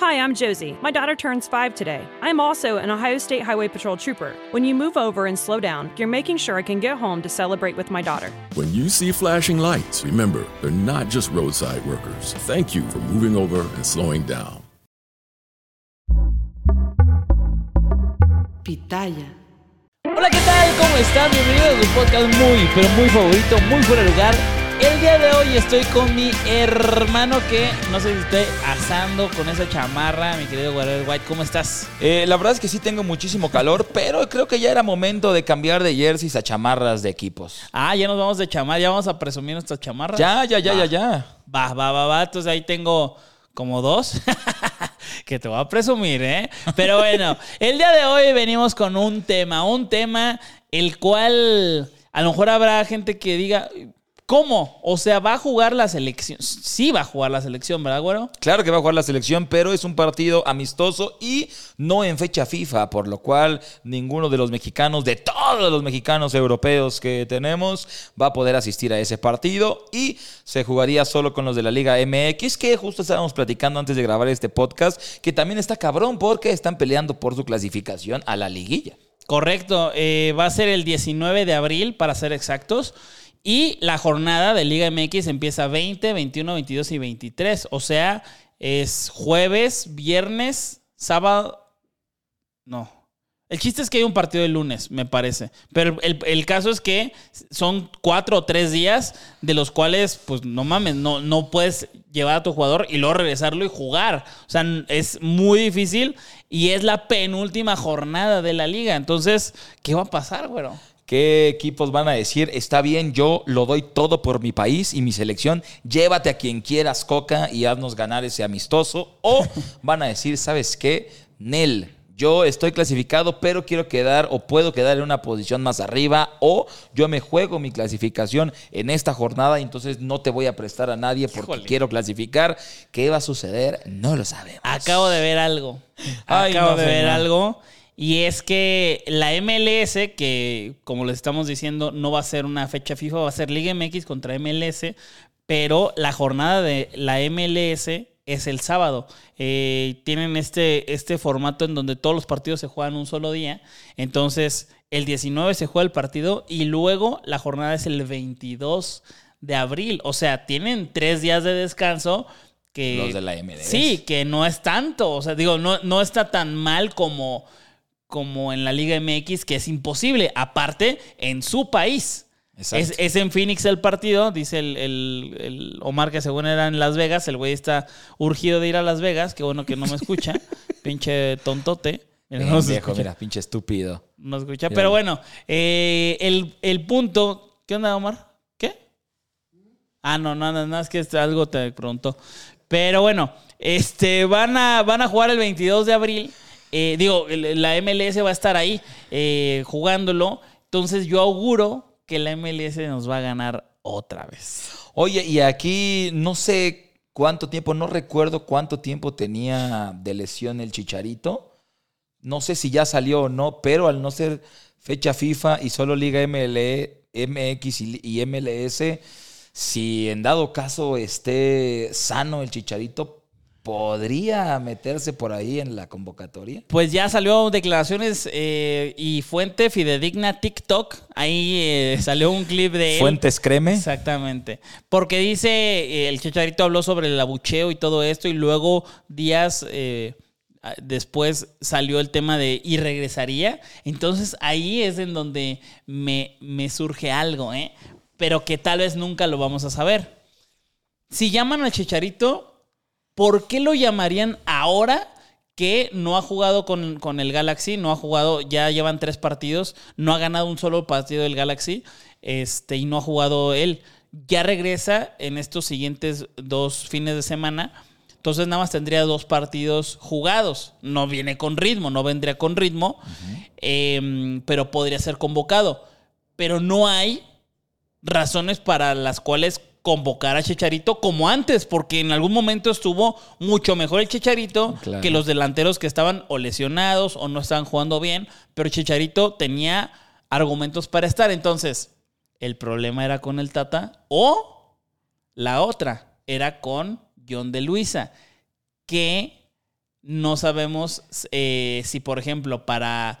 Hi, I'm Josie. My daughter turns five today. I'm also an Ohio State Highway Patrol trooper. When you move over and slow down, you're making sure I can get home to celebrate with my daughter. When you see flashing lights, remember, they're not just roadside workers. Thank you for moving over and slowing down. Pitaya. Hola, ¿qué tal? ¿Cómo están? Bienvenidos a su podcast muy, pero muy favorito, muy fuera de lugar. El día de hoy estoy con mi hermano que no sé si estoy asando con esa chamarra, mi querido Guerrero White. ¿Cómo estás? Eh, la verdad es que sí tengo muchísimo calor, pero creo que ya era momento de cambiar de jerseys a chamarras de equipos. Ah, ya nos vamos de chamar, ya vamos a presumir nuestras chamarras. Ya, ya, ya, Va. ya, ya. Va, va, va, va. Entonces ahí tengo como dos que te voy a presumir, ¿eh? Pero bueno, el día de hoy venimos con un tema, un tema el cual a lo mejor habrá gente que diga, ¿cómo? O sea, ¿va a jugar la selección? Sí va a jugar la selección, ¿verdad, güero? Claro que va a jugar la selección, pero es un partido amistoso y no en fecha FIFA, por lo cual ninguno de los mexicanos, de todos los mexicanos europeos que tenemos, va a poder asistir a ese partido y se jugaría solo con los de la Liga MX, que justo estábamos platicando antes de grabar este podcast, que también está cabrón porque están peleando por su clasificación a la liguilla. Correcto, eh, va a ser el 19 de abril, para ser exactos. Y la jornada de Liga MX empieza 20, 21, 22 y 23. O sea, es jueves, viernes, sábado. No. El chiste es que hay un partido el lunes, me parece. Pero el, caso es que son cuatro o tres días de los cuales, pues no mames, no, no puedes llevar a tu jugador y luego regresarlo y jugar. O sea, es muy difícil y es la penúltima jornada de la liga. Entonces, ¿qué va a pasar, güero? ¿Qué equipos van a decir? Está bien, yo lo doy todo por mi país y mi selección. Llévate a quien quieras, Coca, y haznos ganar ese amistoso. O van a decir, ¿sabes qué? Nel, yo estoy clasificado, pero quiero quedar o puedo quedar en una posición más arriba. O yo me juego mi clasificación en esta jornada y entonces no te voy a prestar a nadie porque Híjole. quiero clasificar. ¿Qué va a suceder? No lo sabemos. Acabo de ver algo. Ay, Acabo no, de ver algo. Y es que la MLS, que como les estamos diciendo, no va a ser una fecha FIFA, va a ser Liga MX contra MLS, pero la jornada de la MLS es el sábado. Eh, tienen este, este formato en donde todos los partidos se juegan un solo día. Entonces, el 19 se juega el partido y luego la jornada es el 22 de abril. O sea, tienen tres días de descanso. Que, Los de la MLS. Sí, que no es tanto. O sea, digo, no, no está tan mal como, como en la Liga MX, que es imposible. Aparte, en su país. Es, es en Phoenix el partido, dice el, el- el Omar que según era en Las Vegas. El güey está urgido de ir a Las Vegas. Qué bueno que no me escucha. Pinche tontote. Mira, no escucha. mira, pinche estúpido. No escucha. Pero bueno, eh, el, el punto. ¿Qué onda, Omar? ¿Qué? Ah, no, no, no, no, es que este- algo te preguntó. Pero bueno, este, van, a, van a jugar el 22 de abril. Eh, digo, la MLS va a estar ahí eh, jugándolo. Entonces yo auguro que la MLS nos va a ganar otra vez. Oye, y aquí no sé cuánto tiempo, no recuerdo cuánto tiempo tenía de lesión el Chicharito. No sé si ya salió o no, pero al no ser fecha FIFA y solo Liga MLE, MX y MLS, si en dado caso esté sano el Chicharito, podría meterse por ahí en la convocatoria. Pues ya salió declaraciones eh, y fuente fidedigna TikTok. Ahí eh, salió un clip de él. Fuentes Creme. Exactamente. Porque dice, eh, el chicharito habló sobre el abucheo y todo esto, y luego días después salió el tema de y regresaría. Entonces ahí es en donde me, me surge algo, ¿eh? Pero que tal vez nunca lo vamos a saber. Si llaman al chicharito, ¿por qué lo llamarían ahora? que no ha jugado con, con el Galaxy, no ha jugado, ya llevan tres partidos, no ha ganado un solo partido del Galaxy, este, y no ha jugado él. Ya regresa en estos siguientes dos fines de semana. Entonces nada más tendría dos partidos jugados. No viene con ritmo, no vendría con ritmo, eh, pero podría ser convocado. Pero no hay razones para las cuales convocar a Chicharito como antes, porque en algún momento estuvo mucho mejor el Chicharito Claro. que los delanteros que estaban o lesionados o no estaban jugando bien, pero Chicharito tenía argumentos para estar. Entonces, el problema era con el Tata o la otra era con John de Luisa, que no sabemos eh, si, por ejemplo, para,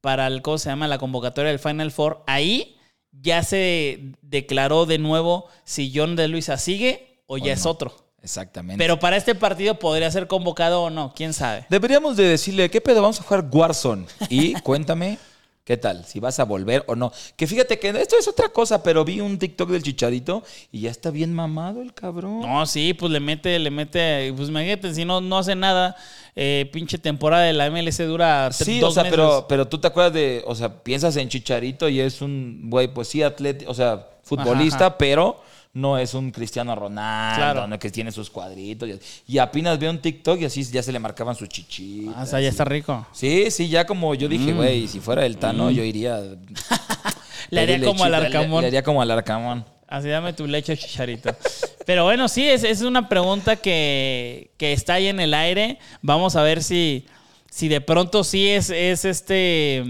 para el, ¿cómo se llama? La convocatoria del Final Four, ahí ya se declaró de nuevo si John de Luisa sigue o ya es otro. Exactamente. Pero para este partido podría ser convocado o no, quién sabe. Deberíamos de decirle, ¿qué pedo? Vamos a jugar Warzone. Y cuéntame, ¿qué tal? Si vas a volver o no. Que fíjate que esto es otra cosa, pero vi un TikTok del Chicharito y ya está bien mamado el cabrón. No, sí, pues le mete, le mete, pues imagínate, si no, no hace nada, eh, pinche temporada de la MLS dura Sí, dos o sea, meses. pero, pero tú te acuerdas de, o sea, piensas en Chicharito y es un güey, pues sí, atleta, o sea, futbolista, Ajá, pero no es un Cristiano Ronaldo, Claro. no que tiene sus cuadritos. Y, y apenas veo un TikTok y así ya se le marcaban sus chichitas. Ah, o sea, ya está rico. Sí, sí, ya como yo dije, güey, si fuera el Tano, yo iría. Mm. Le haría como al le- Arcamón. Le, haría como al Arcamón. Así dame tu leche chicharito. Pero bueno, sí, es, es una pregunta que, que está ahí en el aire. Vamos a ver si, si de pronto sí es, es este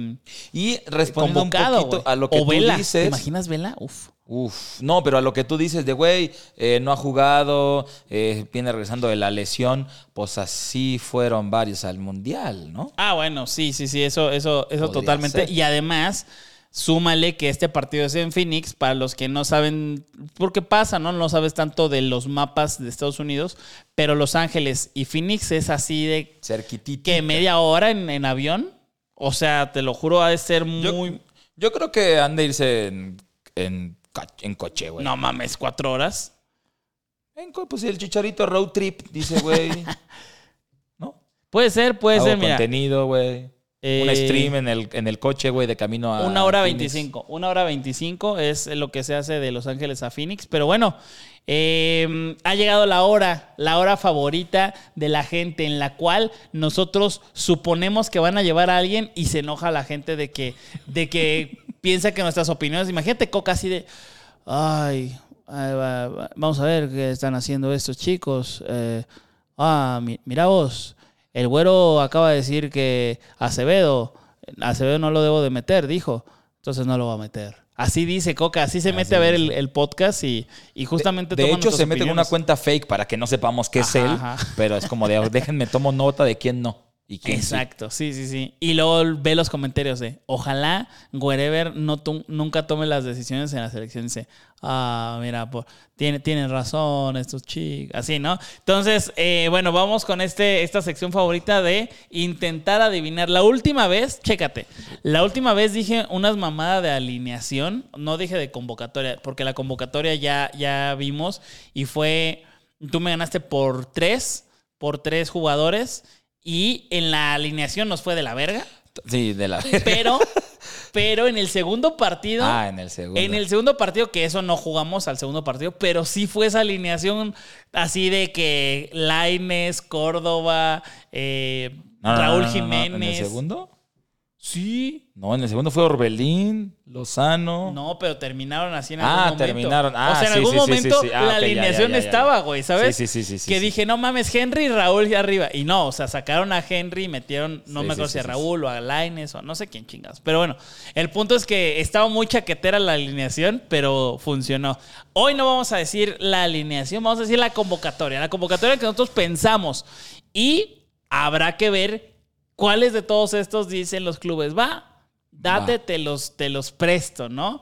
Y respondiendo un poquito a lo que o tú Vela. ¿Te dices. imaginas Vela? Uf. Uf, no, pero a lo que tú dices de, güey, eh, no ha jugado, eh, viene regresando de la lesión, pues así fueron varios al Mundial, ¿no? Ah, bueno, sí, sí, sí, eso, eso, eso Podría totalmente. ser. Y además, súmale que este partido es en Phoenix, para los que no saben, porque pasa, ¿no? No sabes tanto de los mapas de Estados Unidos, pero Los Ángeles y Phoenix es así de Cerquitito. que media hora en, en avión. O sea, te lo juro, ha de ser muy. yo creo que han de irse en, en, coche, güey. No mames, cuatro horas. En pues el chicharito road trip, dice, güey. ¿No? Puede ser, puede Hago ser, mira. contenido, güey. Eh, Un stream en el, en el coche, güey, de camino a. Una hora veinticinco. Una hora veinticinco es lo que se hace de Los Ángeles a Phoenix. Pero bueno, eh, ha llegado la hora, la hora favorita de la gente, en la cual nosotros suponemos que van a llevar a alguien y se enoja la gente de que, de que piensa que nuestras opiniones. Imagínate Coca así de. Ay, ay, va- va- vamos a ver qué están haciendo estos chicos. Eh, ah, mi- mira vos. El güero acaba de decir que Acevedo, Acevedo no lo debo de meter, dijo. Entonces no lo va a meter. Así dice Coca, así se mete a ver el, el podcast y, y justamente De toma hecho, se mete en una cuenta fake para que no sepamos qué es Ajá, él. ajá. Pero es como de, déjenme, tomo nota de quién no. Exacto, sí, sí, sí. Y luego ve los comentarios de, ojalá Wherever no nunca tome las decisiones en la selección. Dice, ah, mira, po- tiene, tienen razón estos chicos. Así, ¿no? Entonces, eh, bueno, vamos con este, esta sección favorita de intentar adivinar. La última vez, chécate, la última vez dije unas mamadas de alineación, no dije de convocatoria, porque la convocatoria ya, ya vimos y fue, tú me ganaste por tres, por tres jugadores. Y en la alineación nos fue de la verga. Sí, de la. Pero, pero en el segundo partido. Ah, en el segundo. En el segundo partido, que eso no jugamos al segundo partido, pero sí fue esa alineación así de que Laines, Córdoba, eh, No, Raúl no, no. Jiménez. ¿En el segundo? Sí. No, en el segundo fue Orbelín, Lozano. No, pero terminaron así en algún Ah, momento. terminaron. Ah, o sea, en sí, algún sí, momento sí. Ah, la ya, alineación ya, ya. estaba, güey, ¿sabes? Sí, sí, sí, Que dije, no mames, Henry y Raúl ya arriba. Y no, o sea, sacaron a Henry y metieron, no me acuerdo si a Raúl o a Laines o no sé quién chingados. Pero bueno, el punto es que estaba muy chaquetera la alineación, pero funcionó. Hoy no vamos a decir la alineación, vamos a decir la convocatoria. La convocatoria que nosotros pensamos. Y habrá que ver cuáles de todos estos dicen los clubes. Va, date, Va. te los, te los presto, ¿no?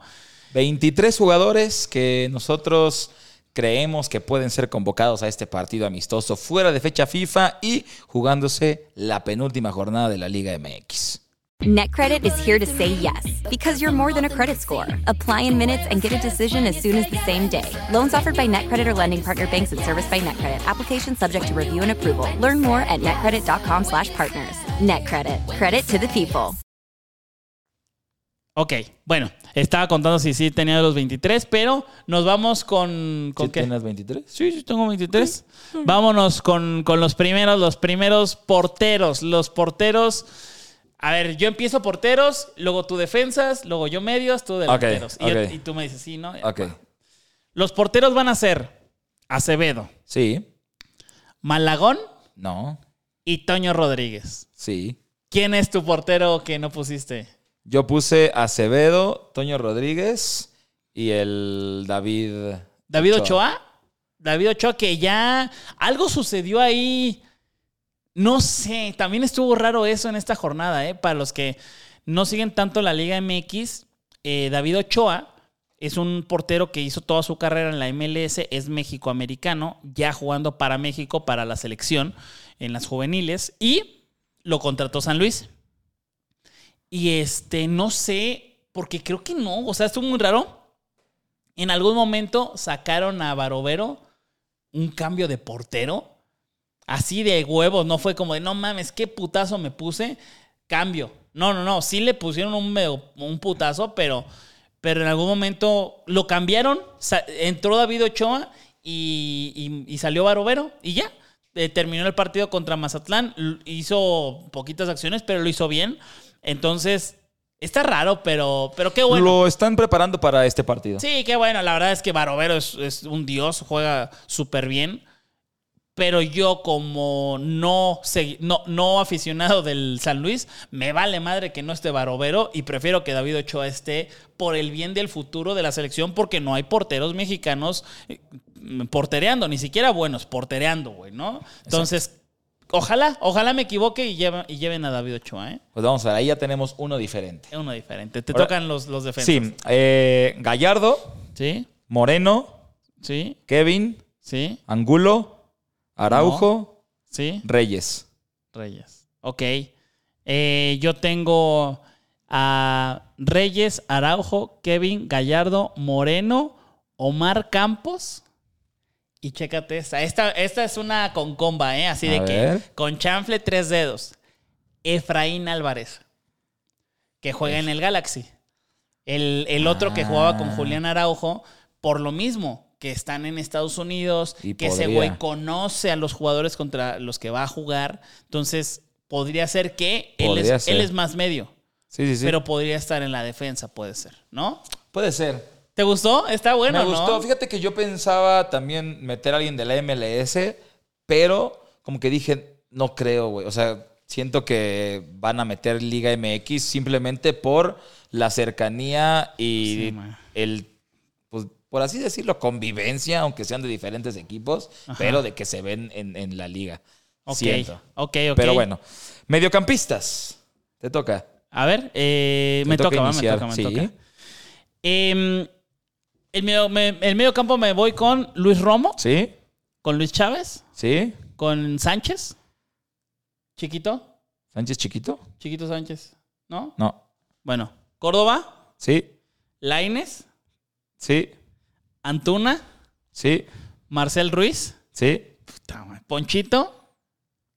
23 jugadores que nosotros creemos que pueden ser convocados a este partido amistoso fuera de fecha FIFA y jugándose la penúltima jornada de la Liga MX. NetCredit is here to say yes because you're more than a credit score. Apply in minutes and get a decision as soon as the same day. Loans offered by NetCredit or lending partner banks and serviced by NetCredit. Application subject to review and approval. Learn more at netcredit.com/partners. NetCredit. Credit to the people. Ok, bueno, estaba contando si sí tenía los 23, pero nos vamos con... ¿Con ¿Sí qué? tienes 23? Sí, sí, tengo 23. Vámonos con, con los primeros, los primeros porteros. Los porteros... A ver, yo empiezo porteros, luego tú defensas, luego yo medios, tú delanteros. Y, y tú me dices, sí, ¿no? Ok. Los porteros van a ser Acevedo, Sí. Malagón No. y Toño Rodríguez. Sí. ¿Quién es tu portero que no pusiste? Yo puse Acevedo, Toño Rodríguez y el David. David Ochoa. David Ochoa que ya algo sucedió ahí. No sé, también estuvo raro eso en esta jornada, ¿eh? Para los que no siguen tanto la Liga MX, eh, David Ochoa es un portero que hizo toda su carrera en la MLS, es mexicoamericano, ya jugando para México, para la selección en las juveniles, y lo contrató San Luis. Y este, no sé, porque creo que no, o sea, estuvo muy raro. En algún momento sacaron a Barovero un cambio de portero. Así de huevos, no fue como de no mames, qué putazo me puse. Cambio. No, no, no. Sí le pusieron un, medio- un putazo, pero, pero en algún momento lo cambiaron. entró David Ochoa y, y- y salió Barovero y ya. Eh, terminó el partido contra Mazatlán. Hizo poquitas acciones, pero lo hizo bien. Entonces, está raro, pero, pero qué bueno. Lo están preparando para este partido. Sí, qué bueno. La verdad es que Barovero es, es un dios, juega súper bien. Pero yo, como no, no, no aficionado del San Luis, me vale madre que no esté Barovero y prefiero que David Ochoa esté por el bien del futuro de la selección, porque no hay porteros mexicanos eh, portereando, ni siquiera buenos, portereando, güey, ¿no? Entonces, ojalá, ojalá me equivoque y, lleva- y lleven a David Ochoa, ¿eh? Pues vamos a ver, ahí ya tenemos uno diferente. Uno diferente. Te Ahora- tocan los, los defensas. Sí, eh, Gallardo, Sí, Moreno, sí, Kevin, sí, Angulo, Araujo, sí. Reyes. Reyes. Ok. Eh, yo tengo a Reyes, Araujo, Kevin, Gallardo, Moreno, Omar Campos. Y chécate esta. Esta, esta es una con comba, ¿eh? Así A de ver. que con chanfle tres dedos. Efraín Álvarez, que juega en el Galaxy. El, el otro que jugaba con Ah. Julián Araujo, por lo mismo, que están en Estados Unidos, Y que ese podría. güey conoce a los jugadores contra los que va a jugar. Entonces, podría ser que él Podría es, ser. él es más medio, Sí, sí, sí. pero podría estar en la defensa, puede ser, ¿no? puede ser. ¿Te gustó? Está bueno, Me ¿no? gustó. Fíjate que yo pensaba también meter a alguien de la MLS, pero como que dije, no creo, güey. O sea, siento que van a meter Liga MX simplemente por la cercanía y Sí, el, por así decirlo, convivencia, aunque sean de diferentes equipos, pero de que se ven en, en la liga. Ok, Siento. ok, ok. Pero bueno, mediocampistas. Te toca. A ver, eh, me toca toca, me toca, me sí. toca. Em, el, medio, me- el medio campo me voy con Luis Romo, ¿Sí? con Luis Chávez, ¿Sí? con Sánchez. Chiquito, ¿Sánchez chiquito? chiquito Sánchez, ¿no? No. Bueno, Córdoba, ¿Sí? Laines, ¿Sí? Antuna, ¿Sí? Marcel Ruiz, ¿Sí? puta Ponchito.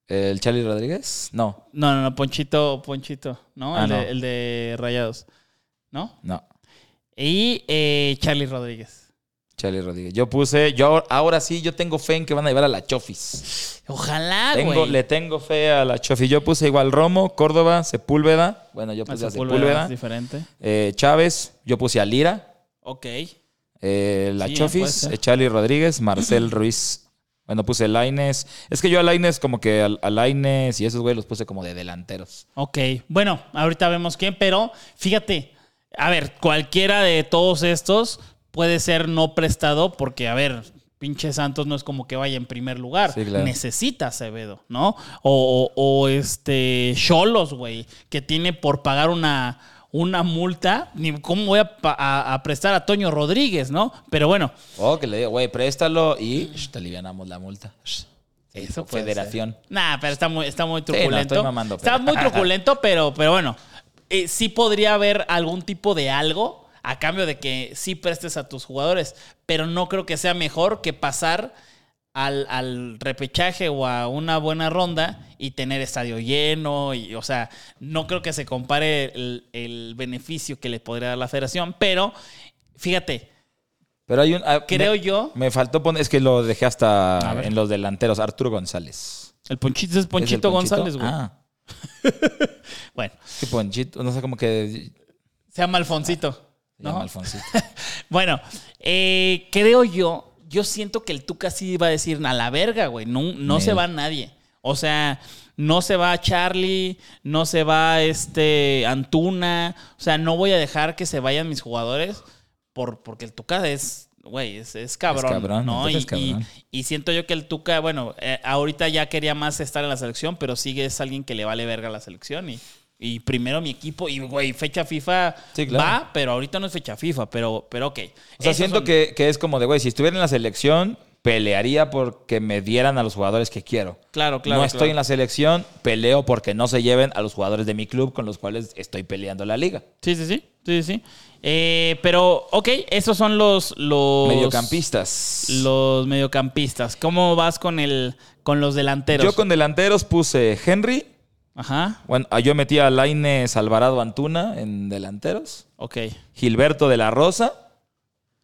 ¿El Charlie Rodríguez? No, No, no, no, Ponchito, Ponchito, ¿no? Ah, el, no. De, el de Rayados, ¿no? no. Y eh, Charlie Rodríguez. Charlie Rodríguez. Yo puse, yo ahora sí, yo tengo fe en que van a llevar a la Chofis. Ojalá, Tengo, güey. le tengo fe a la Chofis. Yo puse igual Romo, Córdoba, Sepúlveda. Bueno, yo puse a Sepúlveda Sepúlveda. es diferente. Eh, Chávez, yo puse a Lira. Ok. Eh, la Sí, Chofis, Charlie Rodríguez, Marcel Ruiz. Bueno, puse Laines. Es que yo a Laines, como que a, a Laines y esos güey los puse como de delanteros. Ok, bueno, ahorita vemos quién, pero fíjate, a ver, cualquiera de todos estos puede ser no prestado porque, a ver, pinche Santos no es como que vaya en primer lugar, Sí, claro. necesita Acevedo, ¿no? O, o, o, este Cholos, güey, que tiene por pagar una, una multa, ni cómo voy a, pa- a- a prestar a Toño Rodríguez, ¿no? Pero bueno, O que le digo, güey, préstalo y sh, te alivianamos la multa. Sh. Eso Federación. Nah, pero está muy, está muy no, truculento. estoy mamando, Está muy truculento, pero, pero bueno. eh, sí podría haber algún tipo de algo a cambio de que sí prestes a tus jugadores. Pero no creo que sea mejor que pasar al, al repechaje o a una buena ronda y tener estadio lleno. Y, o sea, no creo que se compare el, el beneficio que le podría dar la federación. Pero, fíjate, Pero hay un. ah, creo me, yo. Me faltó poner, es que lo dejé hasta en los delanteros. Arturo González. El Ponchito es ¿Es el Ponchito González, güey. Ah, Bueno, qué Ponchito. No sé, como que. se llama Alfonsito. Se ¿No? llama Alfonsito. Bueno, eh, creo yo, yo siento que el Tuca sí iba a decir a la verga, güey. No, no se va nadie. O sea, no se va Charlie, no se va este Antuna. O sea, no voy a dejar que se vayan mis jugadores por, porque el Tuca es, güey, es, es cabrón. Es cabrón, ¿no? Y, cabrón. y siento yo que el Tuca, bueno, eh, ahorita ya quería más estar en la selección, pero sigue es alguien que le vale verga a la selección y. Y primero mi equipo, y güey, fecha FIFA Sí, claro. va, pero ahorita no es fecha FIFA, pero, pero ok. O sea, Esos siento son- que, que es como de, güey, si estuviera en la selección, pelearía porque me dieran a los jugadores que quiero. Claro, claro. no estoy claro. en la selección, peleo porque no se lleven a los jugadores de mi club con los cuales estoy peleando la liga. Sí, sí, sí. sí, sí. Eh, pero, ok, esos son los. los Mediocampistas. Los mediocampistas. ¿Cómo vas con el con los delanteros? Yo con delanteros puse Henry. Ajá, Bueno, ah, yo metí a Laines Alvarado Antuna en delanteros. ok. Gilberto de la Rosa.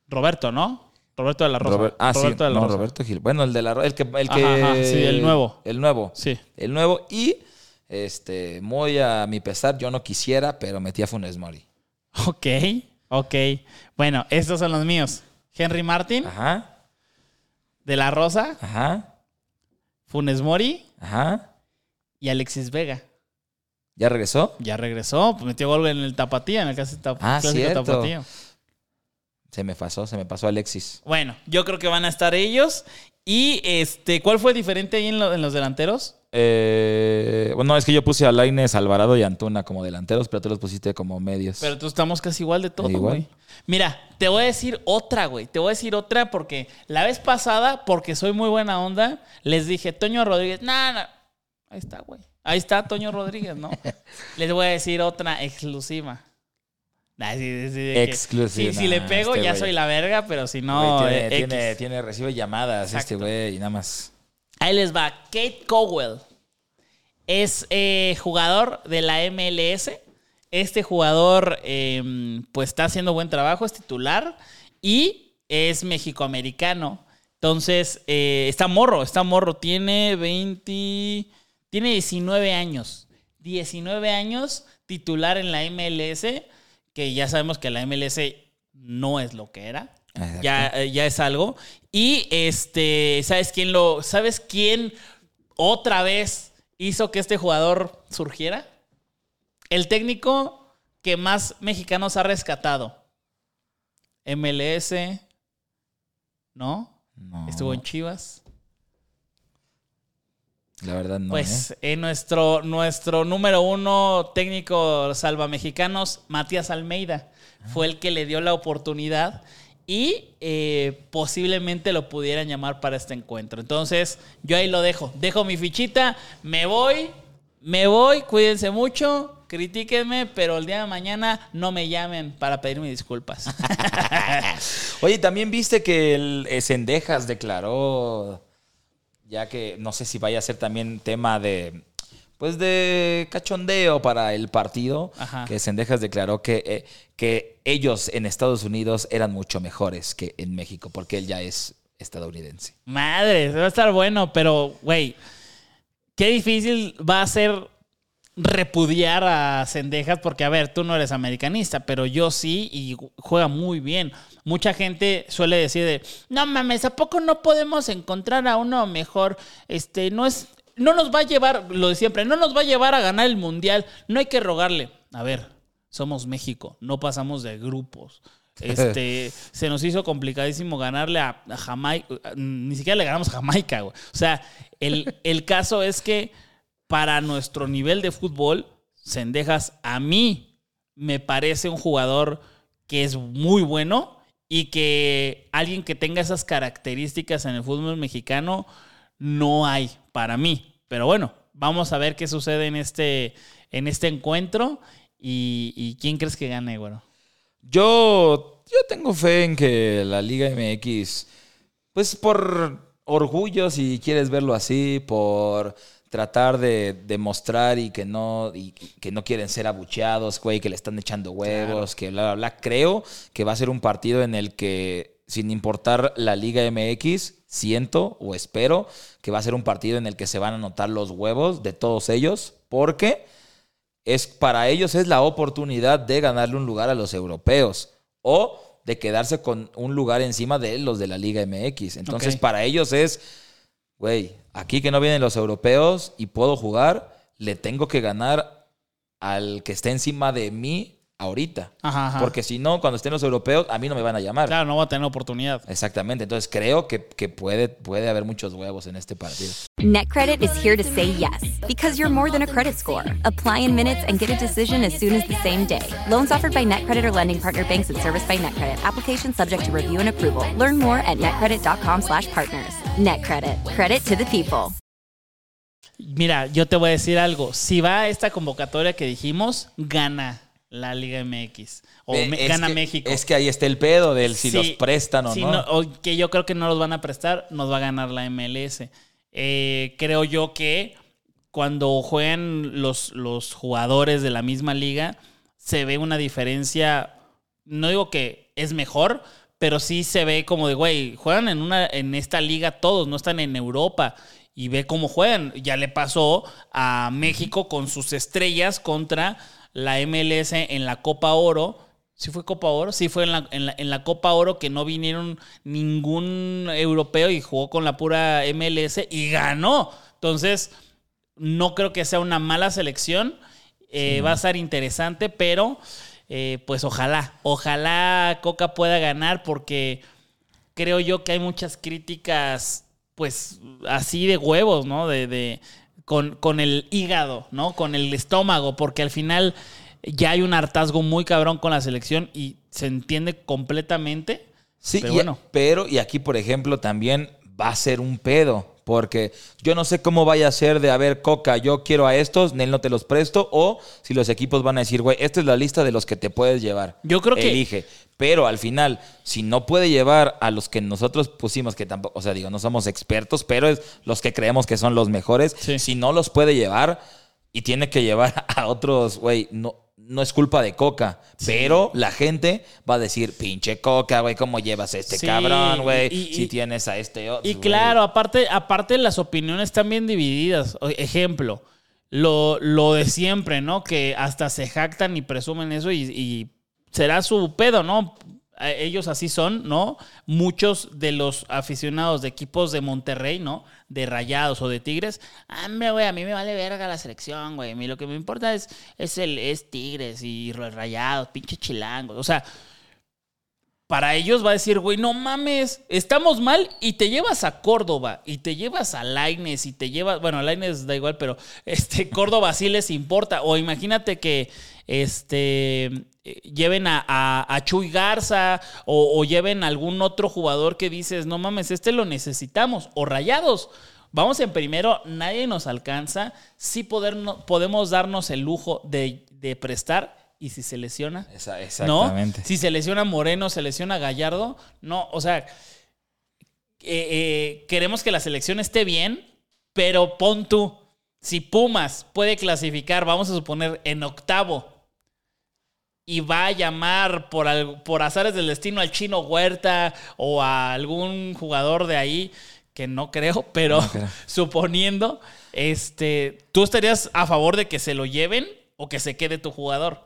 Roberto, ¿no? Roberto de la Rosa. Robert- ah, Roberto sí. de la no, Rosa. Roberto Gil. Bueno, el de la Rosa. El que. El, que ajá, sí, el nuevo. El nuevo. Sí. El nuevo. Y, este, muy a mi pesar, yo no quisiera, pero metí a Funes Mori. Ok, ok. Bueno, estos son los míos. Henry Martin, Ajá. de la Rosa, Ajá. Funes Mori Ajá. y Alexis Vega. ¿Ya regresó? Ya regresó, pues metió gol en el Tapatía, en el clásico, tap- Ah, clásico. Tapatío. Se me pasó, se me pasó Alexis. Bueno, yo creo que van a estar ellos. Y este, ¿cuál fue diferente ahí en, lo- en los delanteros? Eh, bueno, es que yo puse a Laines, Alvarado y Antuna como delanteros, pero tú los pusiste como medios. Pero tú estamos casi igual de todo, güey. Mira, te voy a decir otra, güey. Te voy a decir otra porque la vez pasada, porque soy muy buena onda, les dije, Toño Rodríguez, no, no. Ahí está, güey. Ahí está Toño Rodríguez, ¿no? les voy a decir otra exclusiva. Nah, sí, sí, si le pego, este ya soy la verga, pero si no. Eh, tiene, X. tiene, tiene- recibe llamadas este güey y nada más. Ahí les va. Kate Cowell es eh, jugador de la MLS. Este jugador, eh, pues, está haciendo buen trabajo, es titular y es mexicoamericano. Entonces, eh, está morro, está morro. Tiene 20. Tiene 19 años. 19 años, titular en la MLS, que ya sabemos que la MLS no es lo que era. Exacto. Ya, eh, ya es algo. Y este, ¿sabes quién lo. ¿Sabes quién otra vez hizo que este jugador surgiera? El técnico que más mexicanos ha rescatado. MLS. ¿No? No, Estuvo en Chivas. La verdad no. Pues ¿eh? eh, nuestro, nuestro número uno técnico salvamexicanos, Matías Almeida, fue el que le dio la oportunidad y eh, posiblemente lo pudieran llamar para este encuentro. Entonces, yo ahí lo dejo. Dejo mi fichita, me voy, me voy, cuídense mucho, critíquenme, pero el día de mañana no me llamen para pedirme disculpas. Oye, también viste que el Cendejas declaró, ya que no sé si vaya a ser también tema de, pues de cachondeo para el partido, Ajá. que Cendejas declaró que, eh, que ellos en Estados Unidos eran mucho mejores que en México, porque él ya es estadounidense. Madre, va a estar bueno, pero, güey, qué difícil va a ser repudiar a Cendejas, porque, a ver, tú no eres americanista, pero yo sí, y juega muy bien. Mucha gente suele decir de, no mames, ¿a poco no podemos encontrar a uno mejor? Este, no es, no nos va a llevar, lo de siempre, no nos va a llevar a ganar el mundial, no hay que rogarle. A ver, somos México, no pasamos de grupos. Este, se nos hizo complicadísimo ganarle a, a Jamaica. Ni siquiera le ganamos a Jamaica, güey. O sea, el, el caso es que para nuestro nivel de fútbol, Sendejas a mí me parece un jugador que es muy bueno y que alguien que tenga esas características en el fútbol mexicano no hay para mí. Pero bueno, vamos a ver qué sucede en este, en este encuentro y, y quién crees que gane, güero. Yo, yo tengo fe en que la Liga MX, pues por orgullo, si quieres verlo así, por tratar de demostrar y que no y que no quieren ser abucheados, güey, que le están echando huevos, que bla, bla, bla. Creo que va a ser un partido en el que, sin importar la Liga MX, siento o espero que va a ser un partido en el que se van a notar los huevos de todos ellos, porque es para ellos es la oportunidad de ganarle un lugar a los europeos. o de quedarse con un lugar encima de los de la Liga MX. Entonces, para ellos es, güey, aquí que no vienen los europeos y puedo jugar, le tengo que ganar al que esté encima de mí ahorita. Ajá, ajá. Porque si no, cuando estén los europeos, a mí no me van a llamar. Claro, no va a tener oportunidad. Exactamente. Entonces creo que, que puede, puede haber muchos huevos en este partido. NetCredit is here to say yes because you're more than a credit score. Apply in minutes and get a decision as soon as the same day. Loans offered by NetCredit or lending partner banks and serviced by NetCredit. Application subject to review and approval. Learn more at netcredit.com/partners. NetCredit. Credit to the people. Mira, yo te voy a decir algo. Si va a esta convocatoria que dijimos, gana la Liga MX. O es gana que- México. Es que ahí está el pedo del si Sí, los prestan o sí, no. o que yo creo que no los van a prestar, nos va a ganar la MLS. Eh, creo yo que cuando juegan los, los jugadores de la misma liga, se ve una diferencia. No digo que es mejor, pero sí se ve como de, güey, juegan en, una, en esta liga todos, no están en Europa. Y ve cómo juegan. Ya le pasó a México con sus estrellas contra la MLS en la Copa Oro. ¿Sí fue Copa Oro? Sí fue en la, en la- en la Copa Oro que no vinieron ningún europeo y jugó con la pura MLS y ganó. Entonces, no creo que sea una mala selección. Eh, Va a estar interesante, pero eh, pues ojalá, ojalá Coca pueda ganar porque creo yo que hay muchas críticas, pues así de huevos, ¿no? De, de- con, con el hígado, ¿no? Con el estómago, porque al final ya hay un hartazgo muy cabrón con la selección y se entiende completamente. Sí, pero y- bueno. pero y aquí, por ejemplo, también va a ser un pedo. Porque yo no sé cómo vaya a ser de, a ver, Coca, yo quiero a estos, Nel no te los presto. O si los equipos van a decir, güey, esta es la lista de los que te puedes llevar. Yo creo que- Elige. Pero al final, si no puede llevar a los que nosotros pusimos, que tampoco, o sea, digo, no somos expertos, pero es los que creemos que son los mejores. Sí. Si no los puede llevar y tiene que llevar a otros, güey, no, no es culpa de Coca. Pero la gente va a decir, pinche Coca, güey, ¿cómo llevas a este Sí, cabrón, güey? Si tienes a este otro. Y claro, aparte, aparte las opiniones están bien divididas. Ejemplo, lo, lo de siempre, ¿no? Que hasta se jactan y presumen eso y, y será su pedo, ¿no? Ellos así son, ¿no? Muchos de los aficionados de equipos de Monterrey, ¿no? De Rayados o de Tigres. Hombre, güey, a mí me vale verga la selección, güey. A mí lo que me importa es, es, el, es Tigres y Rayados, pinche chilangos. O sea, para ellos va a decir, güey, no mames, estamos mal y te llevas a Córdoba y te llevas a Laines y te llevas, bueno, a Laines da igual, pero este Córdoba sí les importa. O imagínate que este eh, lleven a, a- a Chuy Garza o, o lleven a algún otro jugador que dices, no mames, este lo necesitamos. O Rayados. Vamos en primero, nadie nos alcanza. Sí poder, no- podemos darnos el lujo de, de prestar. Y si se lesiona, ¿no? Si se lesiona Moreno, se lesiona Gallardo, no, o sea, eh, eh, queremos que la selección esté bien, pero pon tú, si Pumas puede clasificar, vamos a suponer, en octavo, y va a llamar por, azares del destino al chino Huerta o a algún jugador de ahí, que no creo, pero No creo. suponiendo, este, ¿tú estarías a favor de que se lo lleven o que se quede tu jugador?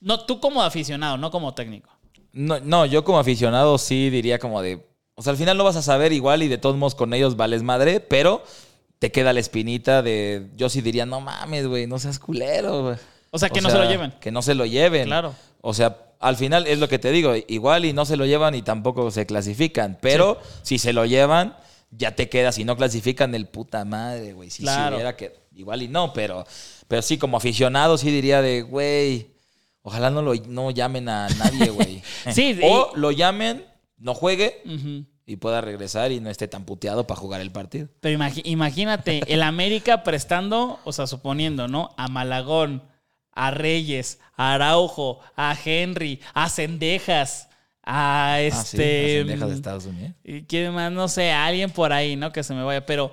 No, tú como aficionado, no como técnico. No, no, yo como aficionado sí diría como de. O sea, al final lo vas a saber igual y de todos modos con ellos vales madre, pero te queda la espinita de. Yo sí diría, no mames, güey, no seas culero, güey. O sea, que no se lo lleven. Que no se lo lleven. Claro. O sea, al final es lo que te digo, igual y no se lo llevan y tampoco se clasifican, pero si se lo llevan, ya te queda. Si no clasifican, el puta madre, güey. Si, Claro. hubiera que. Igual y no, pero, pero sí, como aficionado, sí diría de, güey. Ojalá no lo no llamen a nadie, güey. Sí, o y- lo llamen, no juegue. Y pueda regresar y no esté tan puteado para jugar el partido. Pero imagínate, el América prestando, o sea, suponiendo, ¿no? A Malagón, a Reyes, a Araujo, a Henry, a Cendejas, a Ah, sí, este. las cendejas de Estados Unidos. y quién más, no sé, a alguien por ahí, ¿no? Que se me vaya. Pero,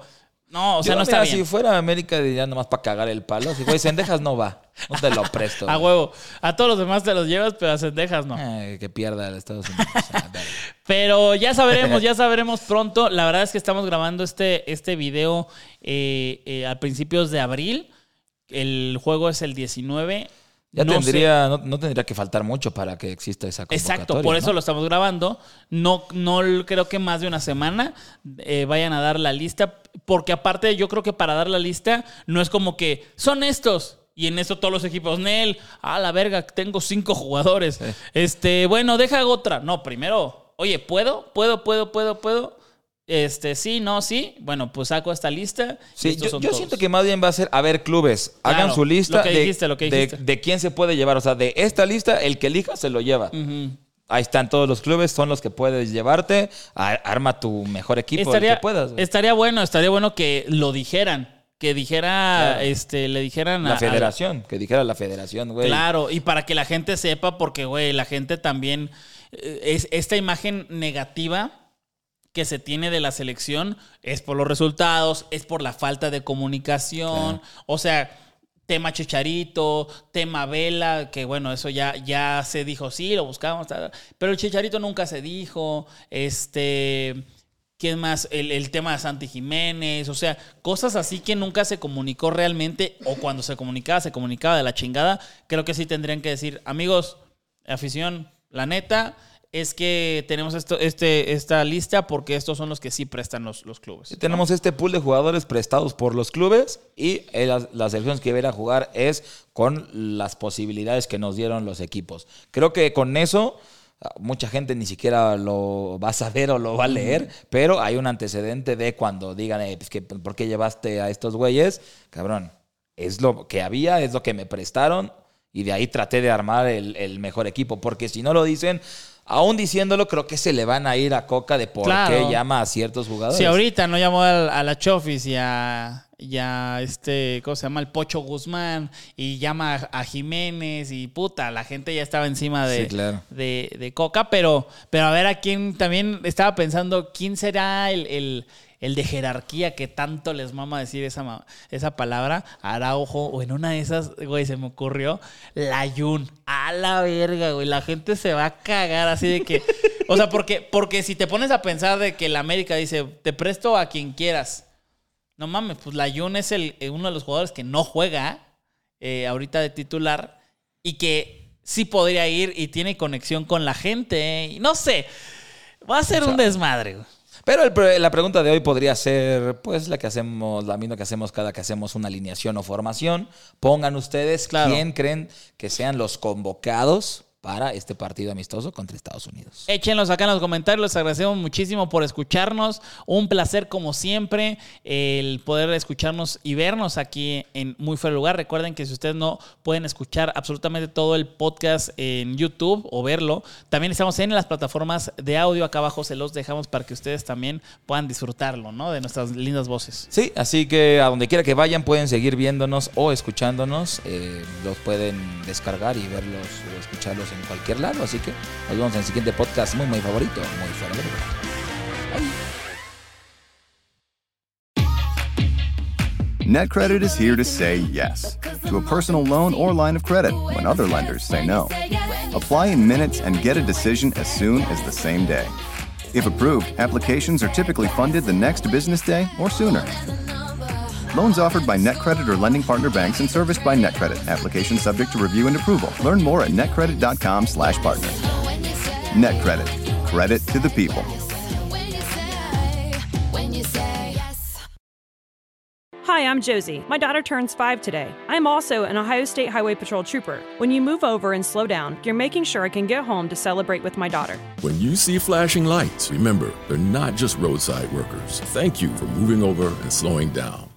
no, o sea, Yo, no está bien. Si fuera América, diría nomás para cagar el palo. Si güey, Cendejas no va. No te lo presto. A huevo. A todos los demás te los llevas, pero a Cendejas no. Eh, que pierda el Estados Unidos. Pero ya sabremos, ya sabremos pronto. La verdad es que estamos grabando este, este video eh, eh, a principios de abril. El juego es el 19. Ya No tendría, no, no tendría que faltar mucho para que exista esa convocatoria. Exacto, por eso ¿no? lo estamos grabando. No, no creo que más de una semana eh, vayan a dar la lista, porque aparte yo creo que para dar la lista no es como que son estos. Y en eso todos los equipos, Nel, a la verga, tengo cinco jugadores. Este, bueno, deja otra. No, primero, oye, ¿puedo? ¿Puedo, puedo, puedo, puedo? Este, sí, no, sí. Bueno, pues saco esta lista. Sí, yo, yo siento que más bien va a ser, a ver, clubes, hagan su lista lo que de, dijiste, lo que de- dijiste. de quién se puede llevar. O sea, de esta lista, el que elija se lo lleva. Ahí están todos los clubes, son los que puedes llevarte. Arma tu mejor equipo, el estaría, que puedas. estaría bueno, estaría bueno que lo dijeran. Que dijera, Claro. este, le dijeran a- la a- federación, que dijera la federación, güey. Claro, y para que la gente sepa, porque, güey, la gente también. eh, Es, esta imagen negativa que se tiene de la selección es por los resultados, es por la falta de comunicación. O sea, tema Chicharito, tema Vela, que bueno, eso ya, ya se dijo, sí, lo buscamos, tal, pero el Chicharito nunca se dijo. Este. ¿Quién más? El, el tema de Santi Jiménez, o sea, cosas así que nunca se comunicó realmente, o cuando se comunicaba, se comunicaba de la chingada. Creo que sí tendrían que decir, amigos, afición, la neta es que tenemos esto, este, esta lista porque estos son los que sí prestan los, los clubes. Y tenemos este pool de jugadores prestados por los clubes y eh, las, las selecciones que iba a jugar es con las posibilidades que nos dieron los equipos. Creo que con eso ah, mucha gente ni siquiera lo va a saber o lo va a leer, pero hay un antecedente de cuando digan, eh, pues que, ¿por qué llevaste a estos güeyes? Cabrón, es lo que había, es lo que me prestaron y de ahí traté de armar el, el mejor equipo, porque si no lo dicen... Aún diciéndolo, creo que se le van a ir a Coca de por Claro. qué llama a ciertos jugadores. Si ahorita no llamó a, a la Chofis y a, y a este, ¿cómo se llama? El Pocho Guzmán y llama a, a Jiménez y puta, la gente ya estaba encima de, Sí, claro. de, de Coca, pero, pero a ver a quién también estaba pensando, ¿quién será el, el, el de jerarquía que tanto les mama decir esa, esa palabra? Araujo, o en una de esas, güey, se me ocurrió, la Yun. A la verga, güey, la gente se va a cagar así de que... O sea, porque, porque si te pones a pensar de que el América dice, te presto a quien quieras. No mames, pues la Jun es el, eh, uno de los jugadores que no juega eh, ahorita de titular y que sí podría ir y tiene conexión con la gente. eh, y no sé, va a ser un desmadre. güey. Pero el la pregunta de hoy podría ser, pues, la que hacemos, la misma que hacemos cada que hacemos una alineación o formación. Pongan ustedes Claro. quién creen que sean los convocados para este partido amistoso contra Estados Unidos. Échenlos acá en los comentarios. Les agradecemos muchísimo por escucharnos. Un placer, como siempre, el poder escucharnos y vernos aquí en Muy Fuera Lugar. Recuerden que si ustedes no pueden escuchar absolutamente todo el podcast en YouTube o verlo, también estamos en las plataformas de audio. Acá abajo se los dejamos para que ustedes también puedan disfrutarlo, ¿no? De nuestras lindas voces. Sí, así que a donde quiera que vayan pueden seguir viéndonos o escuchándonos. eh, los pueden descargar y verlos o escucharlos en cualquier lado. Así que nos vemos en el siguiente podcast muy, muy favorito. Muy fuera de. NetCredit is here to say yes to a personal loan or line of credit when other lenders say no. Apply in minutes and get a decision as soon as the same day. If approved, applications are typically funded the next business day or sooner. Loans offered by NetCredit or lending partner banks and serviced by NetCredit. Application subject to review and approval. Learn more at netcredit.com slash partner. NetCredit. Credit to the people. Hi, I'm Josie. My daughter turns five today. I'm also an Ohio State Highway Patrol trooper. When you move over and slow down, you're making sure I can get home to celebrate with my daughter. When you see flashing lights, remember, they're not just roadside workers. Thank you for moving over and slowing down.